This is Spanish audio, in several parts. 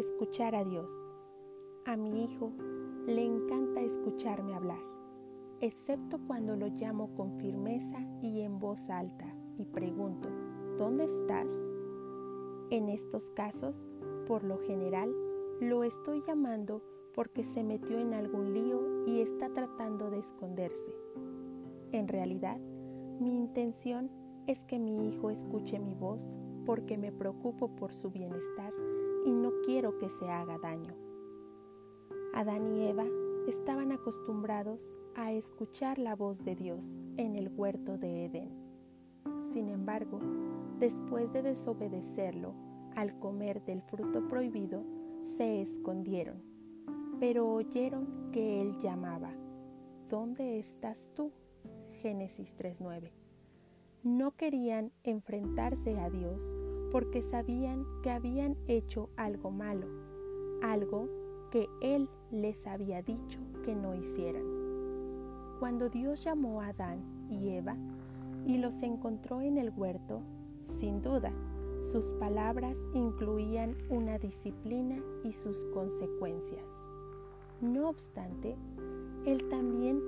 Escuchar a Dios. A mi hijo le encanta escucharme hablar, excepto cuando lo llamo con firmeza y en voz alta y pregunto, ¿dónde estás? En estos casos, por lo general, lo estoy llamando porque se metió en algún lío y está tratando de esconderse. En realidad, mi intención es que mi hijo escuche mi voz porque me preocupo por su bienestar y no quiero que se haga daño. Adán y Eva estaban acostumbrados a escuchar la voz de Dios en el huerto de Edén. Sin embargo, después de desobedecerlo, al comer del fruto prohibido, se escondieron, pero oyeron que él llamaba, ¿Dónde estás tú? Génesis 3.9. No querían enfrentarse a Dios porque sabían que habían hecho algo malo, algo que Él les había dicho que no hicieran. Cuando Dios llamó a Adán y Eva y los encontró en el huerto, sin duda, sus palabras incluían una disciplina y sus consecuencias. No obstante, Él también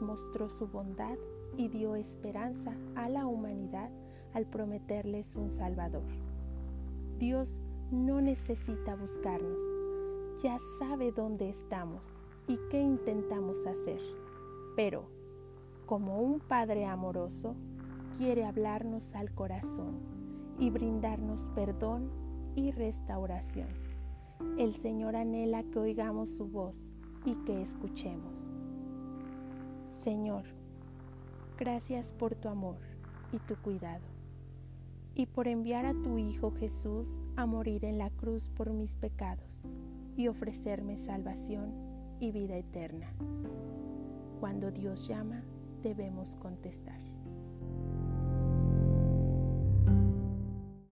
mostró su bondad y dio esperanza a la humanidad al prometerles un Salvador. Dios no necesita buscarnos, ya sabe dónde estamos y qué intentamos hacer, pero como un Padre amoroso, quiere hablarnos al corazón y brindarnos perdón y restauración. El Señor anhela que oigamos su voz y que escuchemos. Señor, gracias por tu amor y tu cuidado y por enviar a tu Hijo Jesús a morir en la cruz por mis pecados y ofrecerme salvación y vida eterna. Cuando Dios llama, debemos contestar.